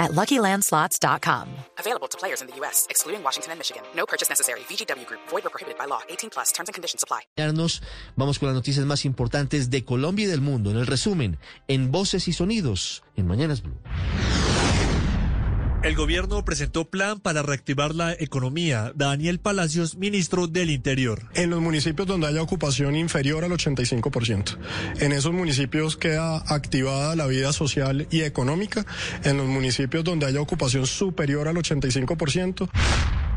at LuckyLandSlots.com. Available to players in the U.S., excluding Washington and Michigan. No purchase necessary. VGW Group. Void or prohibited by law. 18 plus. Terms and conditions apply. Vamos con las noticias más importantes de Colombia y del mundo. En el resumen, en Voces y Sonidos, en Mañanas Blue. El gobierno presentó plan para reactivar la economía. Daniel Palacios, ministro del Interior. En los municipios donde haya ocupación inferior al 85%. En esos municipios queda activada la vida social y económica. En los municipios donde haya ocupación superior al 85%.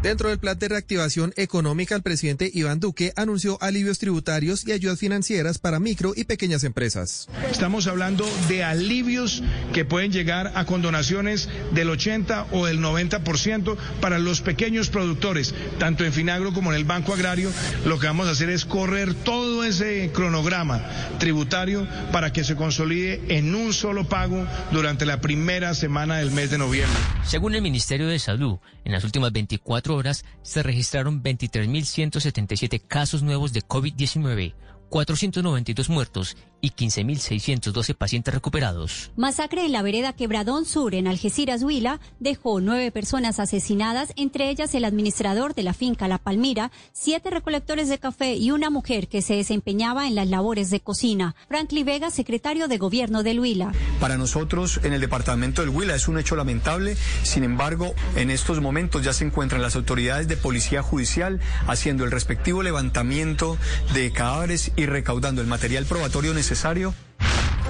Dentro del plan de reactivación económica, el presidente Iván Duque anunció alivios tributarios y ayudas financieras para micro y pequeñas empresas. Estamos hablando de alivios que pueden llegar a condonaciones del 80 o del 90% para los pequeños productores, tanto en Finagro como en el Banco Agrario. Lo que vamos a hacer es correr todo ese cronograma tributario para que se consolide en un solo pago durante la primera semana del mes de noviembre. Según el Ministerio de Salud, en las últimas 24 horas se registraron 23.177 casos nuevos de COVID-19, 492 muertos y 15.612 pacientes recuperados. Masacre en la vereda Quebradón Sur, en Algeciras, Huila, dejó nueve personas asesinadas, entre ellas el administrador de la finca La Palmira, siete recolectores de café y una mujer que se desempeñaba en las labores de cocina. Franklin Vega, secretario de Gobierno del Huila. Para nosotros, en el departamento del Huila, es un hecho lamentable. Sin embargo, en estos momentos ya se encuentran las autoridades de policía judicial haciendo el respectivo levantamiento de cadáveres y recaudando el material probatorio necesario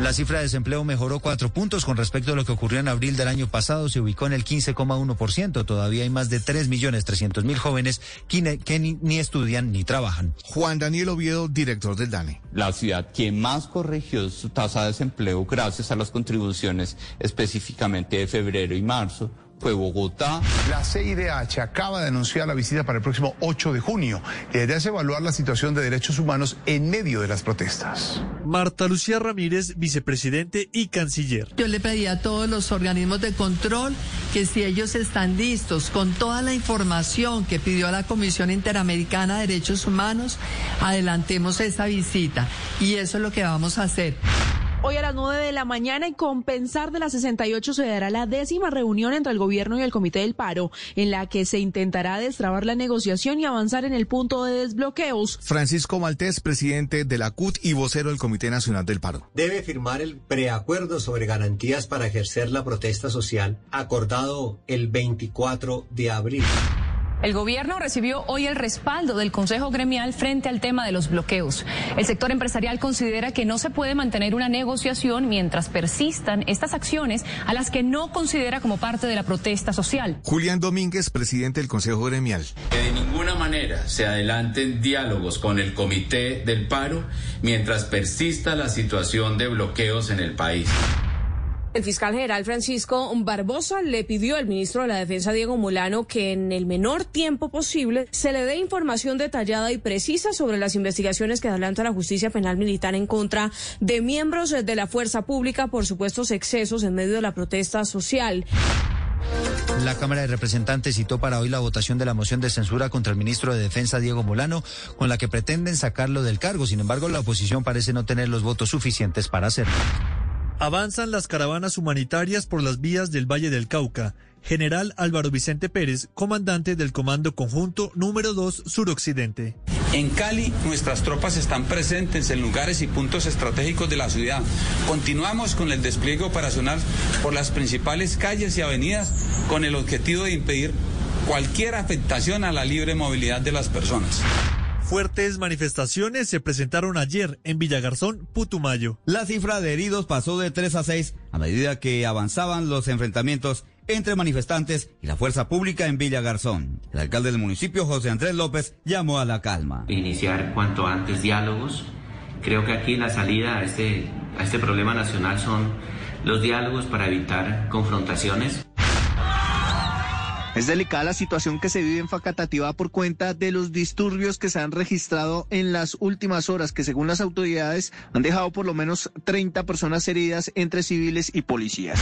la cifra de desempleo mejoró cuatro puntos con respecto a lo que ocurrió en abril del año pasado. Se ubicó en el 15,1%. Todavía hay más de 3.300.000 jóvenes que, que ni, ni, estudian ni trabajan. Juan Daniel Oviedo, director del DANE. La ciudad que más corrigió su tasa de desempleo gracias a las contribuciones específicamente de febrero y marzo fue Bogotá. La CIDH acaba de anunciar la visita para el próximo 8 de junio. La idea es evaluar la situación de derechos humanos en medio de las protestas. Marta Lucía Ramírez, vicepresidente y canciller. Yo le pedí a todos los organismos de control que si ellos están listos con toda la información que pidió la Comisión Interamericana de Derechos Humanos, adelantemos esa visita. Y eso es lo que vamos a hacer. Hoy a las 9 de la mañana, en compensar de las 68, se dará la décima reunión entre el gobierno y el Comité del Paro, en la que se intentará destrabar la negociación y avanzar en el punto de desbloqueos. Francisco Maltés, presidente de la CUT y vocero del Comité Nacional del Paro. Debe firmar el preacuerdo sobre garantías para ejercer la protesta social acordado el 24 de abril. El gobierno recibió hoy el respaldo del Consejo Gremial frente al tema de los bloqueos. El sector empresarial considera que no se puede mantener una negociación mientras persistan estas acciones a las que no considera como parte de la protesta social. Julián Domínguez, presidente del Consejo Gremial. Que de ninguna manera se adelanten diálogos con el Comité del Paro mientras persista la situación de bloqueos en el país. El fiscal general Francisco Barbosa le pidió al ministro de la Defensa, Diego Molano, que en el menor tiempo posible se le dé información detallada y precisa sobre las investigaciones que adelanta la justicia penal militar en contra de miembros de la fuerza pública por supuestos excesos en medio de la protesta social. La Cámara de Representantes citó para hoy la votación de la moción de censura contra el ministro de Defensa Diego Molano, con la que pretenden sacarlo del cargo. Sin embargo, la oposición parece no tener los votos suficientes para hacerlo. Avanzan las caravanas humanitarias por las vías del Valle del Cauca. General Álvaro Vicente Pérez, comandante del Comando Conjunto número 2 Suroccidente. En Cali, nuestras tropas están presentes en lugares y puntos estratégicos de la ciudad. Continuamos con el despliegue operacional por las principales calles y avenidas con el objetivo de impedir cualquier afectación a la libre movilidad de las personas. Fuertes manifestaciones se presentaron ayer en Villagarzón, Putumayo. La cifra de heridos pasó de 3 a 6 a medida que avanzaban los enfrentamientos entre manifestantes y la fuerza pública en Villagarzón. El alcalde del municipio, José Andrés López, llamó a la calma. Iniciar cuanto antes diálogos. Creo que aquí la salida a este, a este problema nacional son los diálogos para evitar confrontaciones. Es delicada la situación que se vive en Facatativá por cuenta de los disturbios que se han registrado en las últimas horas, que según las autoridades han dejado por lo menos 30 personas heridas entre civiles y policías.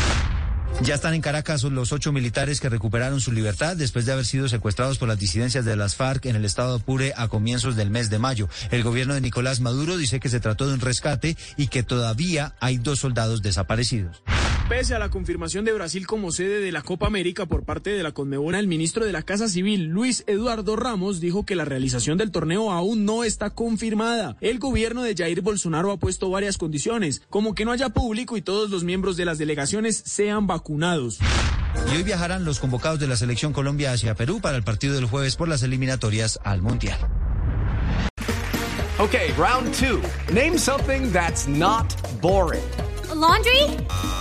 Ya están en Caracas los ocho militares que recuperaron su libertad después de haber sido secuestrados por las disidencias de las FARC en el estado Apure a comienzos del mes de mayo. El gobierno de Nicolás Maduro dice que se trató de un rescate y que todavía hay dos soldados desaparecidos. Pese a la confirmación de Brasil como sede de la Copa América por parte de la Conmebol, el ministro de la Casa Civil, Luis Eduardo Ramos, dijo que la realización del torneo aún no está confirmada. El gobierno de Jair Bolsonaro ha puesto varias condiciones, como que no haya público y todos los miembros de las delegaciones sean vacunados. Y hoy viajarán los convocados de la selección Colombia hacia Perú para el partido del jueves por las eliminatorias al Mundial. Okay, round two. Name something that's not boring. laundry?